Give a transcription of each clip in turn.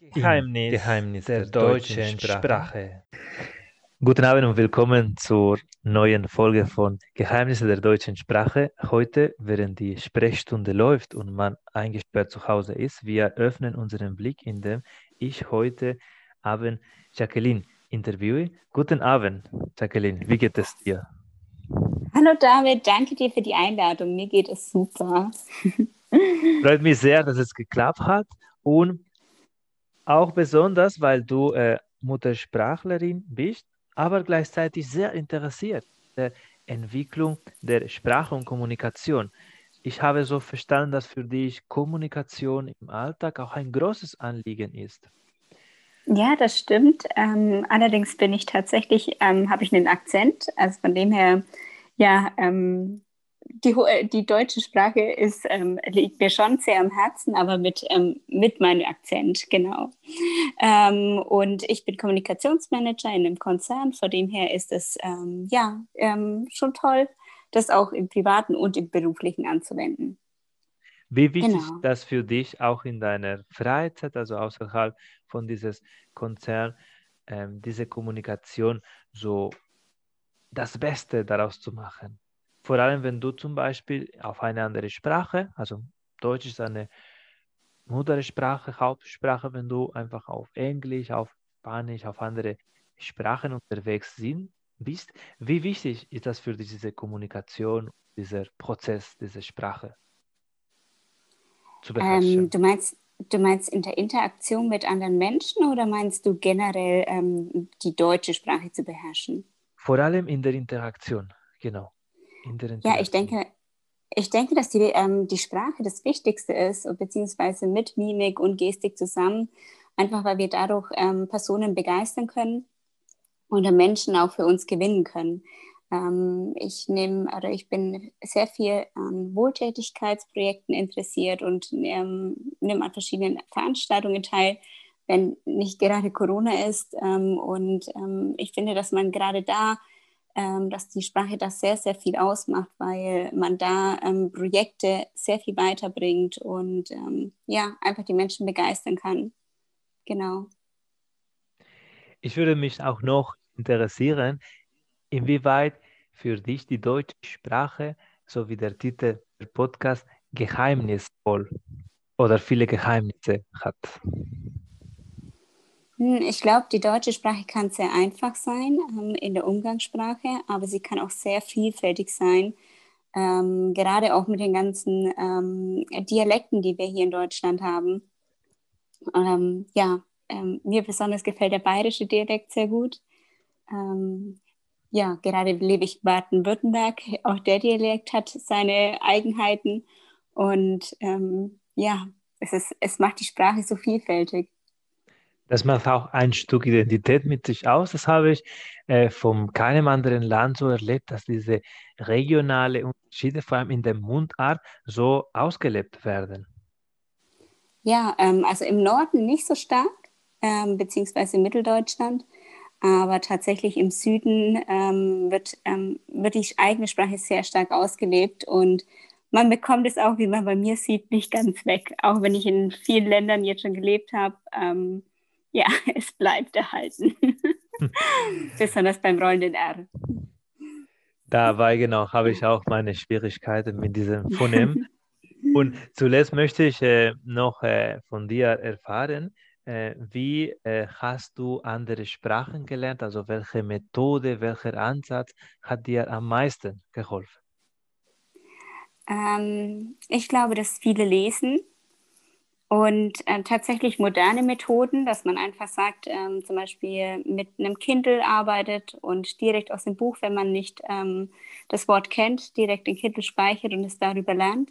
Geheimnis, Geheimnis der, der deutschen Sprache. Sprache. Guten Abend und willkommen zur neuen Folge von Geheimnisse der deutschen Sprache. Heute, während die Sprechstunde läuft und man eingesperrt zu Hause ist, wir öffnen unseren Blick, indem ich heute Abend Jacqueline interviewe. Guten Abend, Jacqueline, wie geht es dir? Hallo David, danke dir für die Einladung. Mir geht es super. Freut mich sehr, dass es geklappt hat und auch besonders, weil du äh, Muttersprachlerin bist, aber gleichzeitig sehr interessiert der Entwicklung der Sprache und Kommunikation. Ich habe so verstanden, dass für dich Kommunikation im Alltag auch ein großes Anliegen ist. Ja, das stimmt. Ähm, allerdings bin ich tatsächlich, ähm, habe ich einen Akzent. Also von dem her, ja, ähm, die, äh, die deutsche Sprache ist, ähm, liegt mir schon sehr am Herzen, aber mit, ähm, mit meinem Akzent, genau. Ähm, und ich bin Kommunikationsmanager in einem Konzern, von dem her ist es ähm, ja ähm, schon toll, das auch im privaten und im beruflichen anzuwenden. Wie wichtig genau. ist das für dich auch in deiner Freizeit, also außerhalb von dieses Konzern, ähm, diese Kommunikation so das Beste daraus zu machen? Vor allem, wenn du zum Beispiel auf eine andere Sprache, also Deutsch ist eine Muttersprache, Hauptsprache, wenn du einfach auf Englisch, auf Spanisch, auf andere Sprachen unterwegs sind, bist, wie wichtig ist das für dich, diese Kommunikation, dieser Prozess, diese Sprache zu beherrschen? Ähm, du, meinst, du meinst in der Interaktion mit anderen Menschen oder meinst du generell ähm, die deutsche Sprache zu beherrschen? Vor allem in der Interaktion, genau. Ja, ich denke, ich denke, dass die, ähm, die Sprache das Wichtigste ist, beziehungsweise mit Mimik und Gestik zusammen, einfach weil wir dadurch ähm, Personen begeistern können oder Menschen auch für uns gewinnen können. Ähm, ich nehme oder ich bin sehr viel an Wohltätigkeitsprojekten interessiert und nehme an verschiedenen Veranstaltungen teil, wenn nicht gerade Corona ist. Ähm, und ähm, ich finde, dass man gerade da dass die Sprache das sehr, sehr viel ausmacht, weil man da ähm, Projekte sehr viel weiterbringt und ähm, ja, einfach die Menschen begeistern kann. Genau. Ich würde mich auch noch interessieren, inwieweit für dich die deutsche Sprache, so wie der Titel der Podcast, geheimnisvoll oder viele Geheimnisse hat. Hm, ich glaube, die deutsche Sprache kann sehr einfach sein ähm, in der Umgangssprache, aber sie kann auch sehr vielfältig sein. Ähm, gerade auch mit den ganzen ähm, Dialekten, die wir hier in Deutschland haben. Ähm, ja, ähm, mir besonders gefällt der bayerische Dialekt sehr gut. Ähm, ja, gerade lebe ich in Baden-Württemberg. Auch der Dialekt hat seine Eigenheiten und ja, es, ist, es macht die Sprache so vielfältig. Das macht auch ein Stück Identität mit sich aus. Das habe ich äh, von keinem anderen Land so erlebt, dass diese regionale Unterschiede, vor allem in der Mundart, so ausgelebt werden. Ja, ähm, also im Norden nicht so stark, ähm, beziehungsweise in Mitteldeutschland. Aber tatsächlich im Süden ähm, wird, ähm, wird die eigene Sprache sehr stark ausgelebt und man bekommt es auch, wie man bei mir sieht, nicht ganz weg. Auch wenn ich in vielen Ländern jetzt schon gelebt habe, ähm, ja, es bleibt erhalten. Besonders beim rollenden R. Dabei genau habe ich auch meine Schwierigkeiten mit diesem Phonem. Und zuletzt möchte ich äh, noch äh, von dir erfahren, äh, wie äh, hast du andere Sprachen gelernt? Also welche Methode, welcher Ansatz hat dir am meisten geholfen? Ähm, ich glaube, dass viele lesen und äh, tatsächlich moderne Methoden, dass man einfach sagt, ähm, zum Beispiel mit einem Kindle arbeitet und direkt aus dem Buch, wenn man nicht ähm, das Wort kennt, direkt den Kindle speichert und es darüber lernt.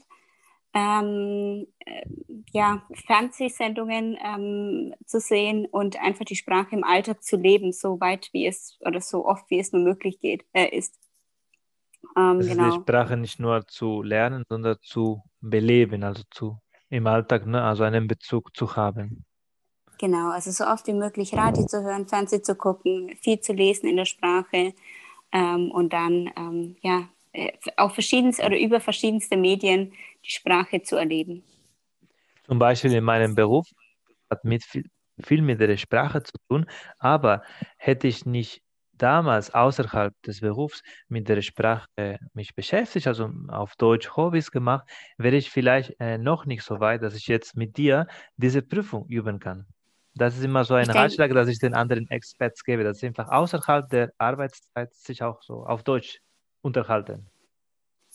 Ähm, äh, ja, Fernsehsendungen ähm, zu sehen und einfach die Sprache im Alltag zu leben, so weit wie es oder so oft wie es nur möglich geht, äh, ist. Ähm, also genau. die Sprache nicht nur zu lernen, sondern zu beleben, also zu im Alltag, ne? also einen Bezug zu haben. Genau, also so oft wie möglich Radio zu hören, Fernsehen zu gucken, viel zu lesen in der Sprache ähm, und dann ähm, ja äh, auf verschiedenste oder über verschiedenste Medien die Sprache zu erleben. Zum Beispiel in meinem Beruf hat mit, viel mit der Sprache zu tun, aber hätte ich nicht damals außerhalb des Berufs mit der Sprache mich beschäftigt, also auf Deutsch Hobbys gemacht, wäre ich vielleicht äh, noch nicht so weit, dass ich jetzt mit dir diese Prüfung üben kann. Das ist immer so ein Ratschlag, dass ich den anderen Experts gebe, dass sie einfach außerhalb der Arbeitszeit sich auch so auf Deutsch unterhalten.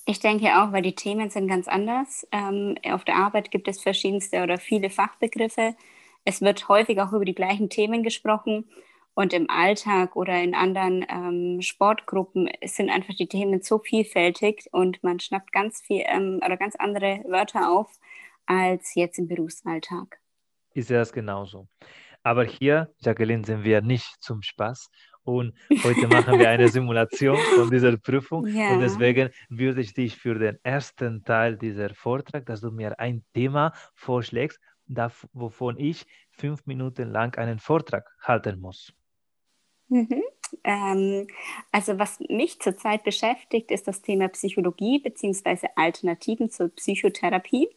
Ich denke auch, weil die Themen sind ganz anders. Ähm, auf der Arbeit gibt es verschiedenste oder viele Fachbegriffe. Es wird häufig auch über die gleichen Themen gesprochen. Und im Alltag oder in anderen ähm, Sportgruppen sind einfach die Themen so vielfältig und man schnappt ganz viel ähm, oder ganz andere Wörter auf als jetzt im Berufsalltag. Ist das genauso. Aber hier, Jacqueline, sind wir nicht zum Spaß. Und heute machen wir eine Simulation von dieser Prüfung. Ja. Und deswegen würde ich dich für den ersten Teil dieser Vortrag, dass du mir ein Thema vorschlägst, wovon ich fünf Minuten lang einen Vortrag halten muss. Mhm. Ähm, also was mich zurzeit beschäftigt, ist das Thema Psychologie bzw. Alternativen zur Psychotherapie.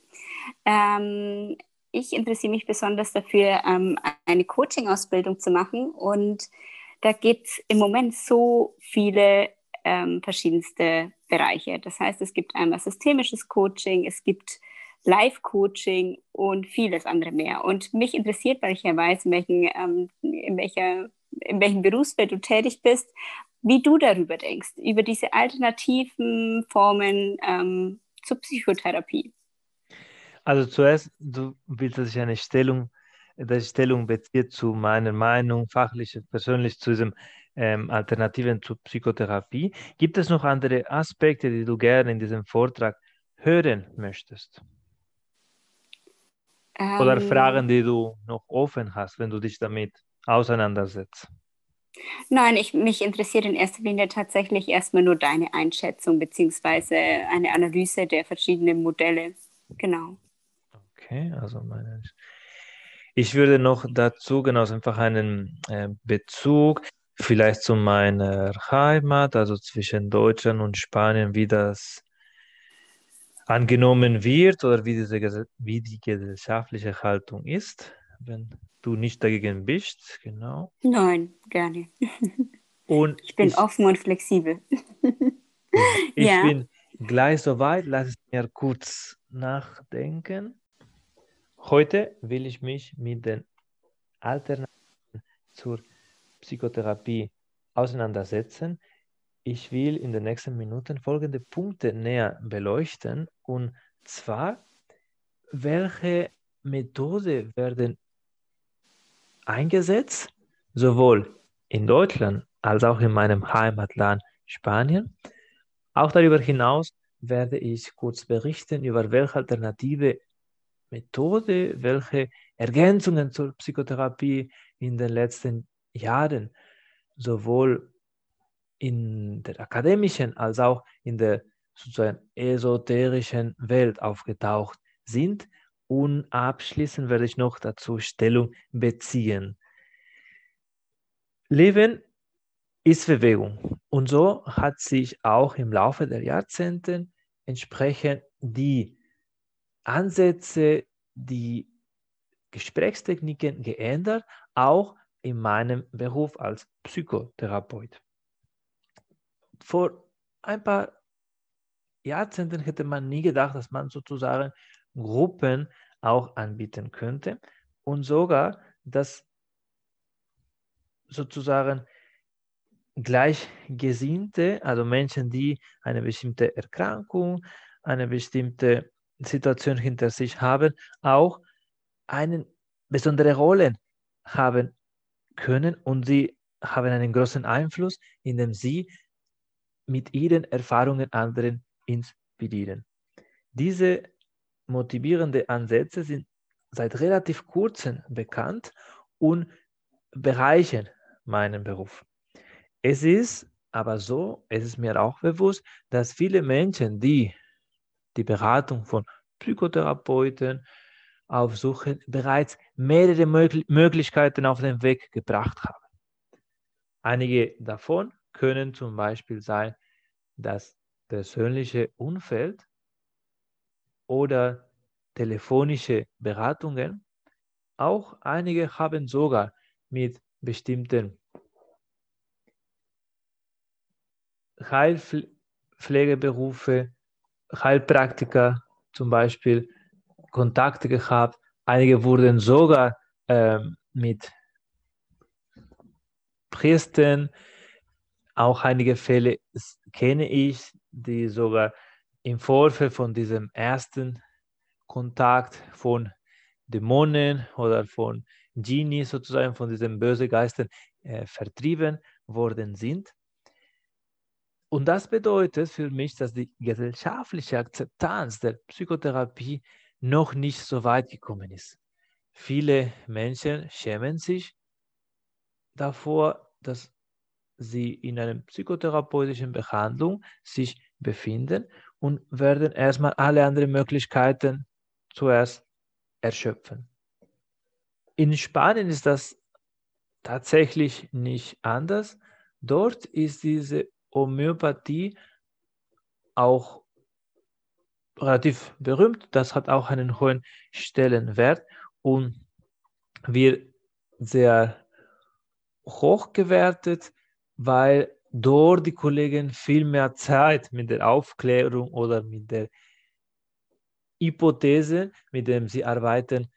Ähm, ich interessiere mich besonders dafür, ähm, eine Coaching-Ausbildung zu machen und da gibt es im Moment so viele ähm, verschiedenste Bereiche. Das heißt, es gibt einmal systemisches Coaching, es gibt Live-Coaching und vieles andere mehr. Und mich interessiert, weil ich ja weiß, in, welchen, ähm, in welcher in welchem Berufsfeld du tätig bist, wie du darüber denkst, über diese alternativen Formen ähm, zur Psychotherapie. Also zuerst, du willst, dass ich eine Stellung, dass ich Stellung beziehe zu meiner Meinung, fachlich, persönlich zu diesem ähm, Alternativen zur Psychotherapie. Gibt es noch andere Aspekte, die du gerne in diesem Vortrag hören möchtest? Ähm, Oder Fragen, die du noch offen hast, wenn du dich damit auseinandersetzt? Nein, ich, mich interessiert in erster Linie tatsächlich erstmal nur deine Einschätzung beziehungsweise eine Analyse der verschiedenen Modelle. Genau. Okay, also meine. Ich würde noch dazu genau einfach einen äh, Bezug vielleicht zu meiner Heimat, also zwischen Deutschland und Spanien, wie das angenommen wird oder wie, diese, wie die gesellschaftliche Haltung ist. Wenn du nicht dagegen bist, genau. Nein, gerne. Und ich bin ich, offen und flexibel. ich ja. bin gleich soweit, lass es mir kurz nachdenken. Heute will ich mich mit den Alternativen zur Psychotherapie auseinandersetzen. Ich will in den nächsten Minuten folgende Punkte näher beleuchten. Und zwar, welche Methode werden eingesetzt, sowohl in Deutschland als auch in meinem Heimatland Spanien. Auch darüber hinaus werde ich kurz berichten über welche alternative Methode, welche Ergänzungen zur Psychotherapie in den letzten Jahren sowohl in der akademischen als auch in der sozusagen esoterischen Welt aufgetaucht sind und abschließend werde ich noch dazu Stellung beziehen. Leben ist Bewegung. Und so hat sich auch im Laufe der Jahrzehnte entsprechend die Ansätze, die Gesprächstechniken geändert, auch in meinem Beruf als Psychotherapeut. Vor ein paar Jahrzehnten hätte man nie gedacht, dass man sozusagen Gruppen auch anbieten könnte und sogar, dass sozusagen Gleichgesinnte, also Menschen, die eine bestimmte Erkrankung, eine bestimmte Situation hinter sich haben, auch eine besondere Rolle haben können und sie haben einen großen Einfluss, indem sie mit ihren Erfahrungen anderen inspirieren. Diese motivierende Ansätze sind seit relativ kurzem bekannt und bereichern meinen Beruf. Es ist aber so, es ist mir auch bewusst, dass viele Menschen, die die Beratung von Psychotherapeuten aufsuchen, bereits mehrere Möglichkeiten auf den Weg gebracht haben. Einige davon können zum Beispiel sein, das persönliche Umfeld oder telefonische Beratungen, auch einige haben sogar mit bestimmten Heilpflegeberufe, Heilpraktiker zum Beispiel Kontakte gehabt. Einige wurden sogar ähm, mit Priestern, auch einige Fälle kenne ich, die sogar im Vorfeld von diesem ersten Kontakt von Dämonen oder von Genie sozusagen, von diesen bösen Geistern äh, vertrieben worden sind. Und das bedeutet für mich, dass die gesellschaftliche Akzeptanz der Psychotherapie noch nicht so weit gekommen ist. Viele Menschen schämen sich davor, dass sie in einer psychotherapeutischen Behandlung sich befinden und werden erstmal alle anderen Möglichkeiten zuerst erschöpfen. In Spanien ist das tatsächlich nicht anders. Dort ist diese Homöopathie auch relativ berühmt. Das hat auch einen hohen Stellenwert und wird sehr hoch gewertet, weil dort die Kollegen viel mehr Zeit mit der Aufklärung oder mit der Hypothese, mit dem sie arbeiten,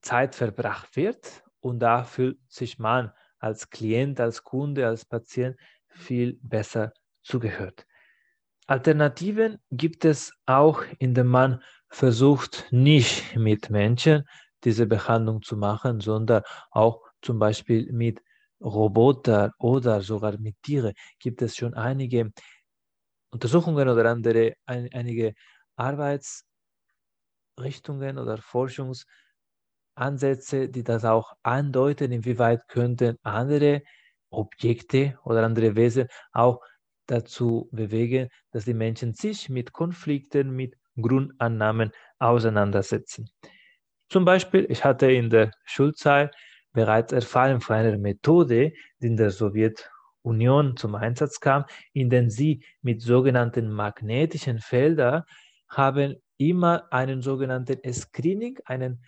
Zeit verbracht wird und da fühlt sich man als Klient, als Kunde, als Patient viel besser zugehört. Alternativen gibt es auch, indem man versucht, nicht mit Menschen diese Behandlung zu machen, sondern auch zum Beispiel mit Robotern oder sogar mit Tieren. Gibt es schon einige Untersuchungen oder andere, ein, einige Arbeitsrichtungen oder Forschungsansätze, die das auch andeuten, inwieweit könnten andere Objekte oder andere Wesen auch dazu bewegen, dass die Menschen sich mit Konflikten, mit Grundannahmen auseinandersetzen. Zum Beispiel, ich hatte in der Schulzeit bereits erfahren von einer Methode, die in der Sowjetunion zum Einsatz kam, in der sie mit sogenannten magnetischen Feldern haben immer einen sogenannten Screening, eine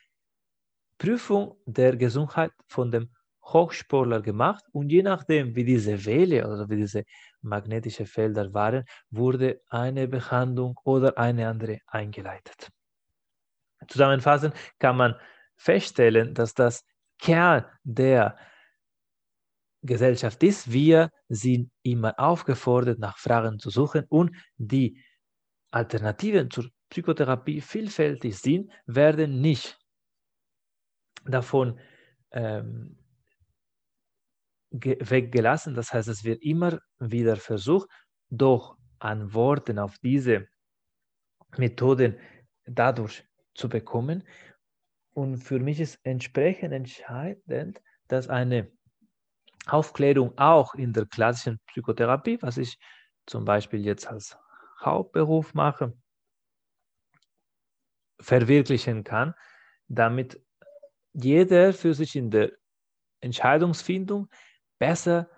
Prüfung der Gesundheit von dem Hochsportler gemacht und je nachdem, wie diese Welle oder wie diese magnetische Felder waren, wurde eine Behandlung oder eine andere eingeleitet. Zusammenfassend kann man feststellen, dass das Kern der Gesellschaft ist. Wir sind immer aufgefordert, nach Fragen zu suchen und die Alternativen zur Psychotherapie vielfältig sind, werden nicht davon ähm, weggelassen. Das heißt, es wird immer wieder versucht, doch Antworten auf diese Methoden dadurch zu bekommen. Und für mich ist entsprechend entscheidend, dass eine Aufklärung auch in der klassischen Psychotherapie, was ich zum Beispiel jetzt als Hauptberuf mache, verwirklichen kann, damit jeder für sich in der Entscheidungsfindung besser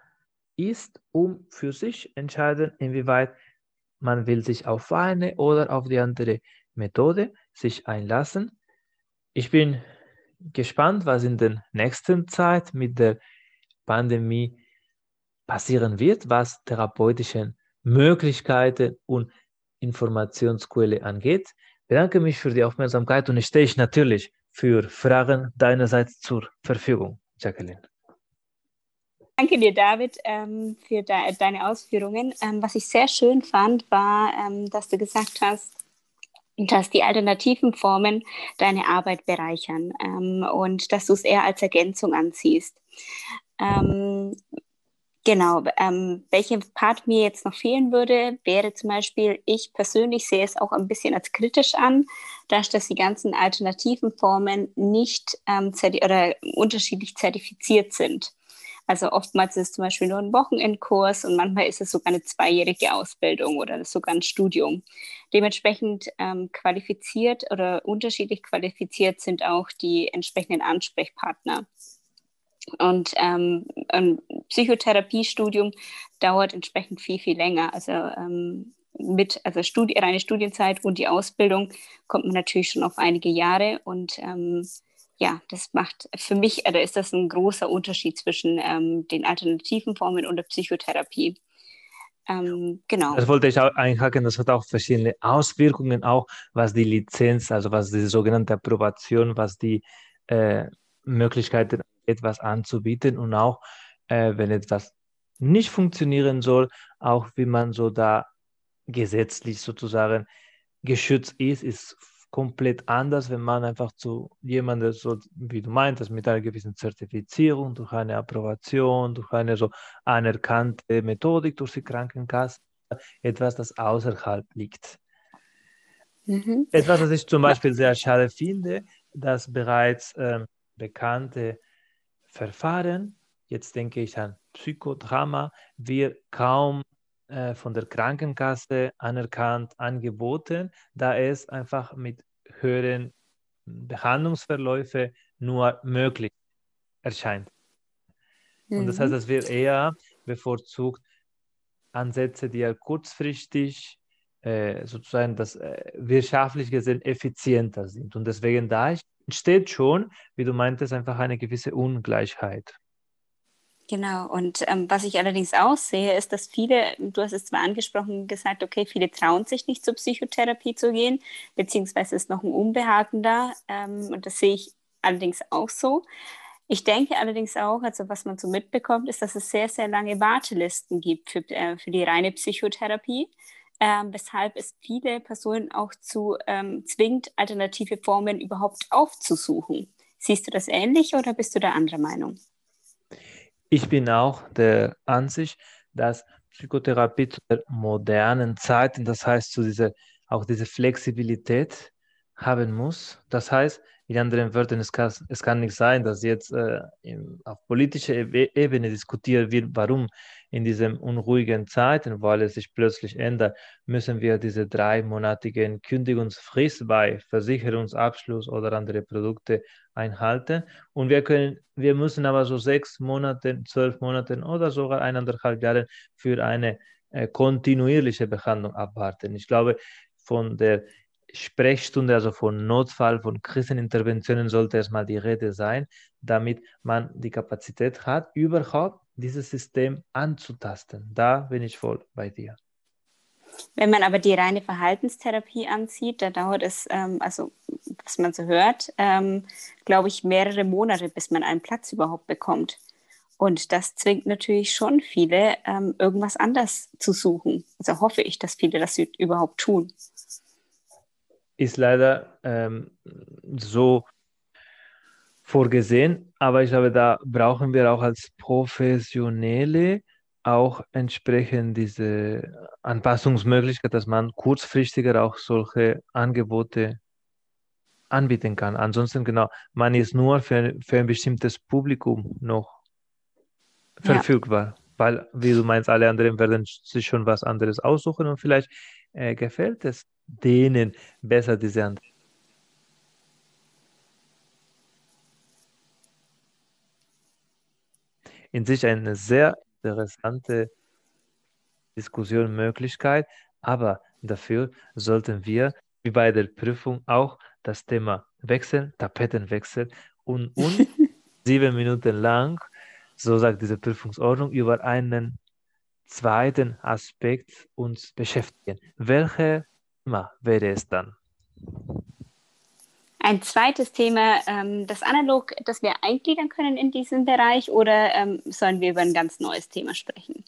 ist, um für sich entscheiden, inwieweit man will sich auf eine oder auf die andere Methode sich einlassen. Ich bin gespannt, was in der nächsten Zeit mit der Pandemie passieren wird, was therapeutische Möglichkeiten und Informationsquelle angeht. Ich bedanke mich für die Aufmerksamkeit und ich stehe natürlich für Fragen deinerseits zur Verfügung. Jacqueline. Danke dir, David, ähm, für de deine Ausführungen. Ähm, was ich sehr schön fand, war, ähm, dass du gesagt hast, dass die alternativen Formen deine Arbeit bereichern ähm, und dass du es eher als Ergänzung anziehst. Ähm, genau, ähm, welcher Part mir jetzt noch fehlen würde, wäre zum Beispiel, ich persönlich sehe es auch ein bisschen als kritisch an, dass, dass die ganzen alternativen Formen nicht oder unterschiedlich zertifiziert sind. Also oftmals ist es zum Beispiel nur ein Wochenendkurs und manchmal ist es sogar eine zweijährige Ausbildung oder sogar ein Studium. Dementsprechend ähm, qualifiziert oder unterschiedlich qualifiziert sind auch die entsprechenden Ansprechpartner. Und ähm, ein Psychotherapiestudium dauert entsprechend viel, viel länger. Also ähm, mit also Studi reine Studienzeit und die Ausbildung kommt man natürlich schon auf einige Jahre und ähm, ja, das macht für mich, oder ist das ein großer Unterschied zwischen ähm, den alternativen Formen und der Psychotherapie. Ähm, genau. Das wollte ich auch einhaken. Das hat auch verschiedene Auswirkungen, auch was die Lizenz, also was die sogenannte Approbation, was die äh, Möglichkeiten, etwas anzubieten und auch, äh, wenn etwas nicht funktionieren soll, auch wie man so da gesetzlich sozusagen geschützt ist, ist komplett anders, wenn man einfach zu jemandem, so wie du meintest, mit einer gewissen Zertifizierung, durch eine Approbation, durch eine so anerkannte Methodik durch die Krankenkasse, etwas, das außerhalb liegt. Mhm. Etwas, das ich zum Beispiel sehr schade finde, dass bereits ähm, bekannte Verfahren, jetzt denke ich an Psychodrama, wir kaum äh, von der Krankenkasse anerkannt angeboten, da es einfach mit höheren Behandlungsverläufen nur möglich erscheint. Mhm. Und das heißt, mhm. dass wir eher bevorzugt Ansätze, die ja kurzfristig äh, sozusagen das äh, wirtschaftlich gesehen effizienter sind. Und deswegen da entsteht schon, wie du meintest, einfach eine gewisse Ungleichheit. Genau, und ähm, was ich allerdings auch sehe, ist, dass viele, du hast es zwar angesprochen, gesagt, okay, viele trauen sich nicht zur Psychotherapie zu gehen, beziehungsweise ist noch ein Unbehagen da. Ähm, und das sehe ich allerdings auch so. Ich denke allerdings auch, also was man so mitbekommt, ist, dass es sehr, sehr lange Wartelisten gibt für, äh, für die reine Psychotherapie, äh, weshalb es viele Personen auch zu ähm, zwingt, alternative Formen überhaupt aufzusuchen. Siehst du das ähnlich oder bist du da anderer Meinung? Ich bin auch der Ansicht, dass Psychotherapie zu der modernen Zeit, das heißt zu dieser, auch diese Flexibilität haben muss. Das heißt, in anderen Wörtern, es kann, es kann nicht sein, dass jetzt äh, in, auf politischer Ebene diskutiert wird, warum in diesen unruhigen Zeiten, weil es sich plötzlich ändert, müssen wir diese dreimonatigen Kündigungsfrist bei Versicherungsabschluss oder andere Produkte einhalten. Und wir können, wir müssen aber so sechs Monate, zwölf Monate oder sogar eineinhalb Jahre für eine äh, kontinuierliche Behandlung abwarten. Ich glaube, von der Sprechstunde, also von Notfall, von Kriseninterventionen sollte erstmal die Rede sein, damit man die Kapazität hat, überhaupt dieses System anzutasten. Da bin ich voll bei dir. Wenn man aber die reine Verhaltenstherapie anzieht, da dauert es, ähm, also was man so hört, ähm, glaube ich, mehrere Monate, bis man einen Platz überhaupt bekommt. Und das zwingt natürlich schon viele, ähm, irgendwas anders zu suchen. Also hoffe ich, dass viele das überhaupt tun. Ist leider ähm, so vorgesehen, aber ich glaube, da brauchen wir auch als Professionelle auch entsprechend diese Anpassungsmöglichkeit, dass man kurzfristiger auch solche Angebote anbieten kann. Ansonsten, genau, man ist nur für, für ein bestimmtes Publikum noch verfügbar, ja. weil, wie du meinst, alle anderen werden sich schon was anderes aussuchen und vielleicht äh, gefällt es denen besser, diese andere. In sich eine sehr interessante Diskussion, Möglichkeit, aber dafür sollten wir, wie bei der Prüfung, auch das Thema wechseln, Tapetenwechsel und, und sieben Minuten lang, so sagt diese Prüfungsordnung, über einen zweiten Aspekt uns beschäftigen. Welche Thema wäre es dann? Ein zweites Thema, ähm, das analog, das wir eingliedern können in diesem Bereich oder ähm, sollen wir über ein ganz neues Thema sprechen?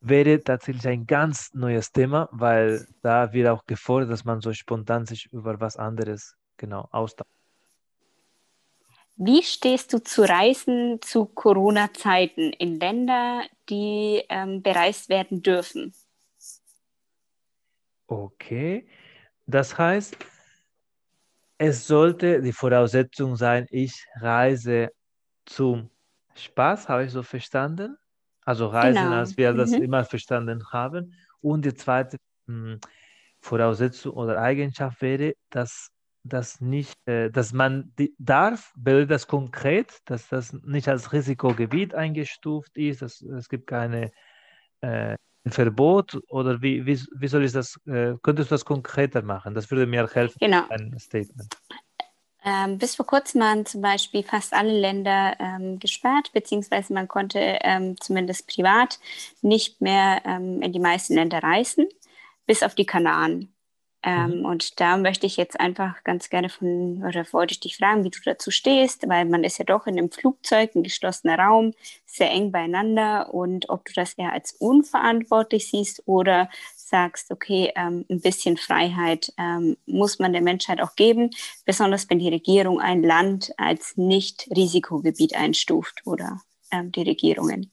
Wäre tatsächlich ein ganz neues Thema, weil da wird auch gefordert, dass man so spontan sich über was anderes genau austauscht. Wie stehst du zu Reisen zu Corona-Zeiten in Länder, die ähm, bereist werden dürfen? Okay, das heißt, es sollte die Voraussetzung sein, ich reise zum Spaß, habe ich so verstanden? Also reisen, genau. als wir mhm. das immer verstanden haben. Und die zweite mh, hm, Voraussetzung oder Eigenschaft wäre, dass das nicht, äh, dass man die, darf, bedeutet das konkret, dass das nicht als Risikogebiet eingestuft ist, dass, es gibt keine äh, Verbot oder wie, wie, wie soll ich das, äh, könntest du das konkreter machen? Das würde mir helfen, genau. ein Statement. Ähm, bis vor kurzem waren zum Beispiel fast alle Länder ähm, gesperrt, beziehungsweise man konnte ähm, zumindest privat nicht mehr ähm, in die meisten Länder reisen, bis auf die Kanaren. Ähm, mhm. Und da möchte ich jetzt einfach ganz gerne von, oder wollte ich dich fragen, wie du dazu stehst, weil man ist ja doch in einem Flugzeug, ein geschlossener Raum, sehr eng beieinander und ob du das eher als unverantwortlich siehst oder sagst, okay, ähm, ein bisschen Freiheit ähm, muss man der Menschheit auch geben, besonders wenn die Regierung ein Land als Nicht-Risikogebiet einstuft oder ähm, die Regierungen.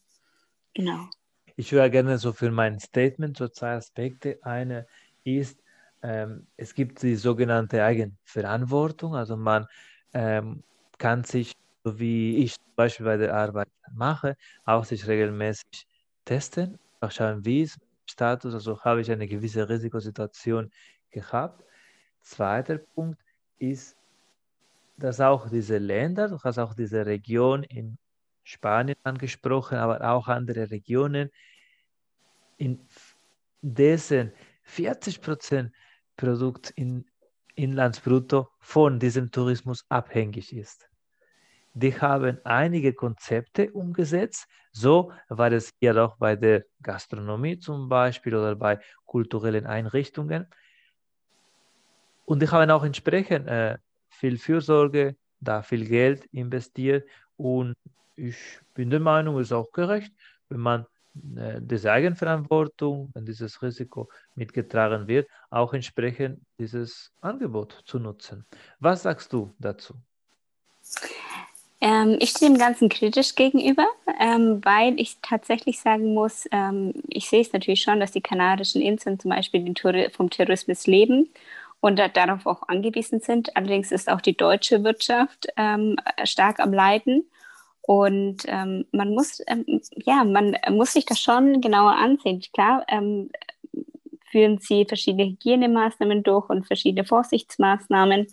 Genau. Ich höre gerne so für mein Statement so zwei Aspekte. Eine ist, ähm, es gibt die sogenannte Eigenverantwortung. Also man ähm, kann sich, so wie ich zum Beispiel bei der Arbeit mache, auch sich regelmäßig testen, auch schauen, wie es Status, also habe ich eine gewisse Risikosituation gehabt. Zweiter Punkt ist, dass auch diese Länder, du hast auch diese Region in Spanien angesprochen, aber auch andere Regionen, in dessen 40 Prozent Produkt in Inlandsbrutto von diesem Tourismus abhängig ist. Die haben einige Konzepte umgesetzt. So war es hier auch bei der Gastronomie zum Beispiel oder bei kulturellen Einrichtungen. Und die haben auch entsprechend äh, viel Fürsorge, da viel Geld investiert. Und ich bin der Meinung, es ist auch gerecht, wenn man diese Eigenverantwortung, wenn dieses Risiko mitgetragen wird, auch entsprechend dieses Angebot zu nutzen. Was sagst du dazu? Ähm, ich stehe dem Ganzen kritisch gegenüber, ähm, weil ich tatsächlich sagen muss, ähm, ich sehe es natürlich schon, dass die Kanarischen Inseln zum Beispiel vom Tourismus leben und darauf auch angewiesen sind. Allerdings ist auch die deutsche Wirtschaft ähm, stark am Leiden. Und ähm, man muss, ähm, ja, man muss sich das schon genauer ansehen. Klar, ähm, führen sie verschiedene Hygienemaßnahmen durch und verschiedene Vorsichtsmaßnahmen.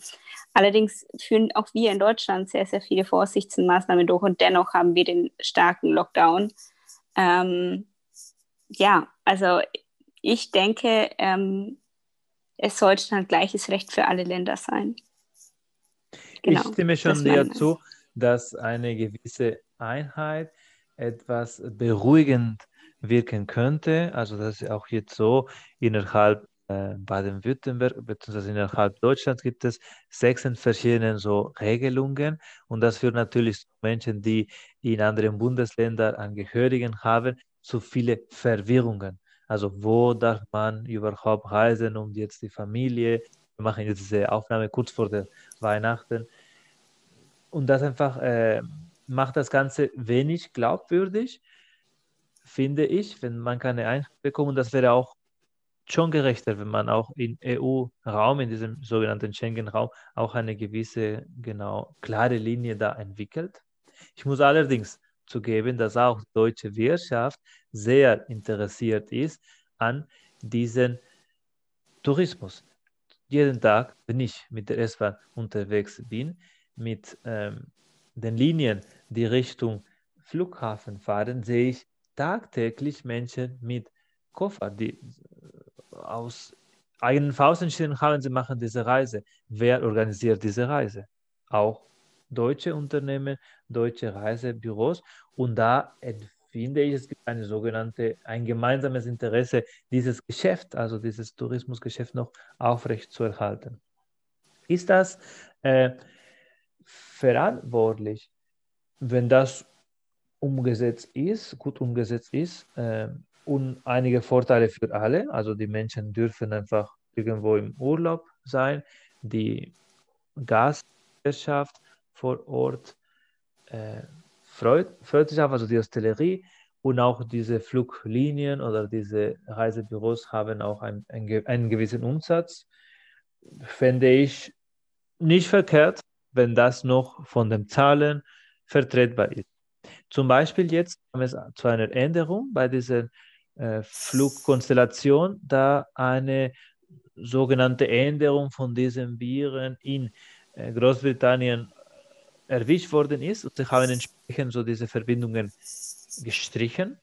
Allerdings führen auch wir in Deutschland sehr, sehr viele Vorsichtsmaßnahmen durch und dennoch haben wir den starken Lockdown. Ähm, ja, also ich denke, ähm, es sollte dann gleiches Recht für alle Länder sein. Genau, ich stimme schon näher zu dass eine gewisse Einheit etwas beruhigend wirken könnte. Also das ist auch jetzt so, innerhalb äh, Baden-Württemberg bzw. innerhalb Deutschlands gibt es sechs verschiedene so Regelungen und das führt natürlich zu Menschen, die in anderen Bundesländern Angehörigen haben, zu viele Verwirrungen. Also wo darf man überhaupt reisen und jetzt die Familie? Wir machen jetzt diese Aufnahme kurz vor der Weihnachten und das einfach äh, macht das Ganze wenig glaubwürdig, finde ich, wenn man keine Einheit bekommt. Und das wäre auch schon gerechter, wenn man auch im EU-Raum, in diesem sogenannten Schengen-Raum, auch eine gewisse, genau, klare Linie da entwickelt. Ich muss allerdings zugeben, dass auch die deutsche Wirtschaft sehr interessiert ist an diesem Tourismus. Jeden Tag, wenn ich mit der S-Bahn unterwegs bin, mit ähm, den Linien, die Richtung Flughafen fahren, sehe ich tagtäglich Menschen mit Koffer, die äh, aus eigenen Faust entschieden haben, sie machen diese Reise. Wer organisiert diese Reise? Auch deutsche Unternehmen, deutsche Reisebüros. Und da finde ich, es gibt eine sogenannte, ein gemeinsames Interesse, dieses Geschäft, also dieses Tourismusgeschäft noch aufrecht zu erhalten. Ist das äh, verantwortlich, wenn das umgesetzt ist, gut umgesetzt ist äh, und einige Vorteile für alle. Also die Menschen dürfen einfach irgendwo im Urlaub sein, die Gastwirtschaft vor Ort äh, freut, freut sich auf, also die Hostellerie und auch diese Fluglinien oder diese Reisebüros haben auch ein, ein, einen gewissen Umsatz. Fände ich nicht verkehrt, wenn das noch von den Zahlen vertretbar ist. Zum Beispiel jetzt kam es zu einer Änderung bei dieser äh, Flugkonstellation, da eine sogenannte Änderung von diesen Viren in äh, Großbritannien erwischt worden ist und sie haben entsprechend so diese Verbindungen gestrichen.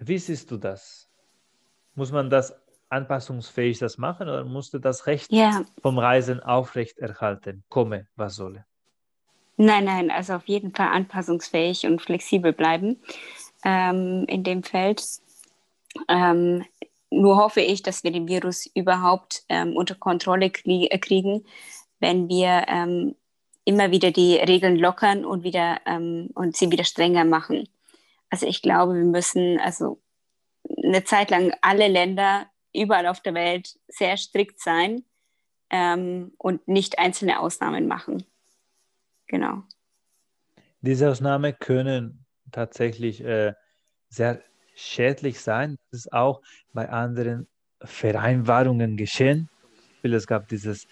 Wie siehst du das? Muss man das anpassungsfähig das machen oder musst du das Recht ja. vom Reisen aufrechterhalten, komme, was solle? Nein, nein, also auf jeden Fall anpassungsfähig und flexibel bleiben ähm, in dem Feld. Ähm, nur hoffe ich, dass wir den Virus überhaupt ähm, unter Kontrolle krie äh, kriegen, wenn wir ähm, immer wieder die Regeln lockern und wieder ähm, und sie wieder strenger machen. Also ich glaube, wir müssen also eine Zeit lang alle Länder überall auf der Welt sehr strikt sein ähm, und nicht einzelne Ausnahmen machen. Genau. Diese Ausnahmen können tatsächlich äh, sehr schädlich sein. Das ist auch bei anderen Vereinbarungen geschehen. Es gab dieses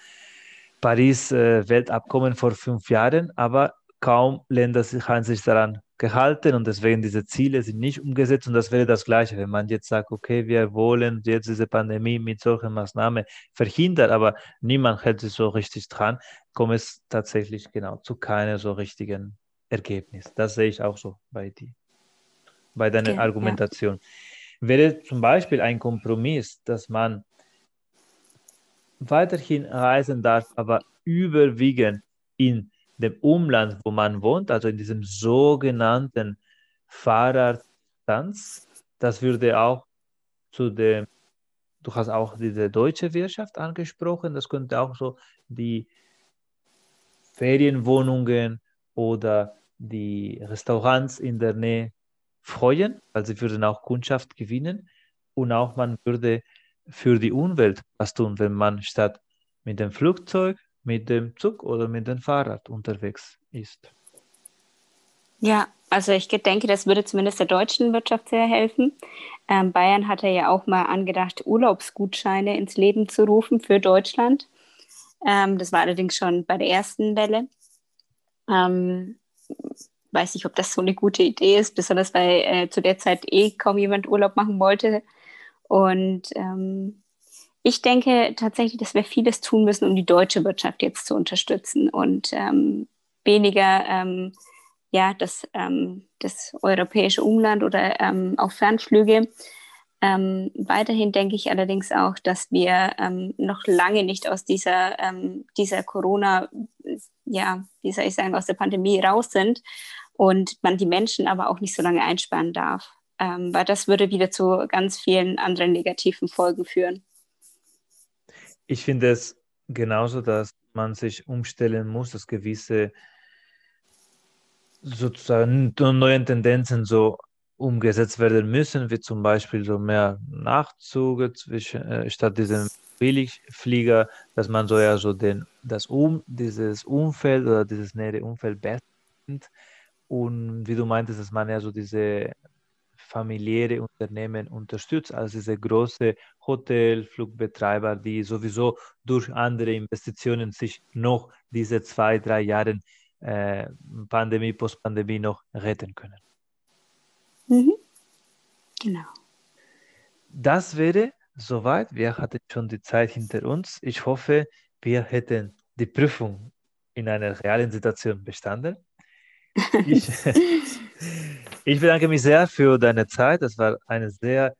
Paris-Weltabkommen äh, vor fünf Jahren, aber kaum Länder haben sich daran gehalten und deswegen diese Ziele sind nicht umgesetzt und das wäre das Gleiche, wenn man jetzt sagt, okay, wir wollen jetzt diese Pandemie mit solchen Maßnahmen verhindern, aber niemand hält sich so richtig dran, kommt es tatsächlich genau zu keinem so richtigen Ergebnis. Das sehe ich auch so bei dir, bei deiner okay, Argumentation. Ja. Wäre zum Beispiel ein Kompromiss, dass man weiterhin reisen darf, aber überwiegend in dem Umland, wo man wohnt, also in diesem sogenannten Fahrradtanz, das würde auch zu dem, du hast auch diese deutsche Wirtschaft angesprochen, das könnte auch so die Ferienwohnungen oder die Restaurants in der Nähe freuen, weil sie würden auch Kundschaft gewinnen und auch man würde für die Umwelt was tun, wenn man statt mit dem Flugzeug mit dem Zug oder mit dem Fahrrad unterwegs ist. Ja, also ich denke, das würde zumindest der deutschen Wirtschaft sehr helfen. Ähm, Bayern hatte ja auch mal angedacht, Urlaubsgutscheine ins Leben zu rufen für Deutschland. Ähm, das war allerdings schon bei der ersten Welle. Ähm, weiß nicht, ob das so eine gute Idee ist, besonders weil äh, zu der Zeit eh kaum jemand Urlaub machen wollte. Und ähm, ich denke tatsächlich, dass wir vieles tun müssen, um die deutsche Wirtschaft jetzt zu unterstützen und ähm, weniger ähm, ja, das, ähm, das europäische Umland oder ähm, auch Fernflüge. Ähm, weiterhin denke ich allerdings auch, dass wir ähm, noch lange nicht aus dieser, dieser Corona, ja, wie soll ich sagen, aus der Pandemie raus sind und man die Menschen aber auch nicht so lange einsperren darf, weil das würde wieder zu ganz vielen anderen negativen Folgen führen. Ich finde es genauso, dass man sich umstellen muss, dass gewisse sozusagen neue Tendenzen so umgesetzt werden müssen, wie zum Beispiel so mehr Nachzüge zwischen, äh, statt diesem Billigflieger, dass man so ja so den, das um, dieses Umfeld oder dieses nähere Umfeld besser und wie du meintest, dass man ja so diese familiäre Unternehmen unterstützt, als diese große Hotelflugbetreiber, die sowieso durch andere Investitionen sich noch diese zwei, drei Jahre äh, Pandemie, Postpandemie noch retten können. Mhm. Genau. Das wäre soweit. Wir hatten schon die Zeit hinter uns. Ich hoffe, wir hätten die Prüfung in einer realen Situation bestanden. Ich, ich bedanke mich sehr für deine Zeit. Das war eine sehr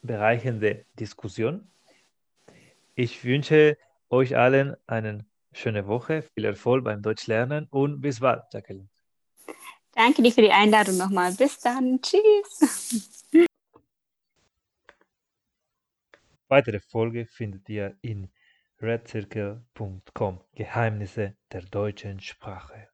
bereichernde Diskussion. Ich wünsche euch allen eine schöne Woche, viel Erfolg beim Deutschlernen und bis bald, Jacqueline. Danke dir für die Einladung nochmal. Bis dann. Tschüss. Weitere Folge findet ihr in redcircle.com Geheimnisse der deutschen Sprache.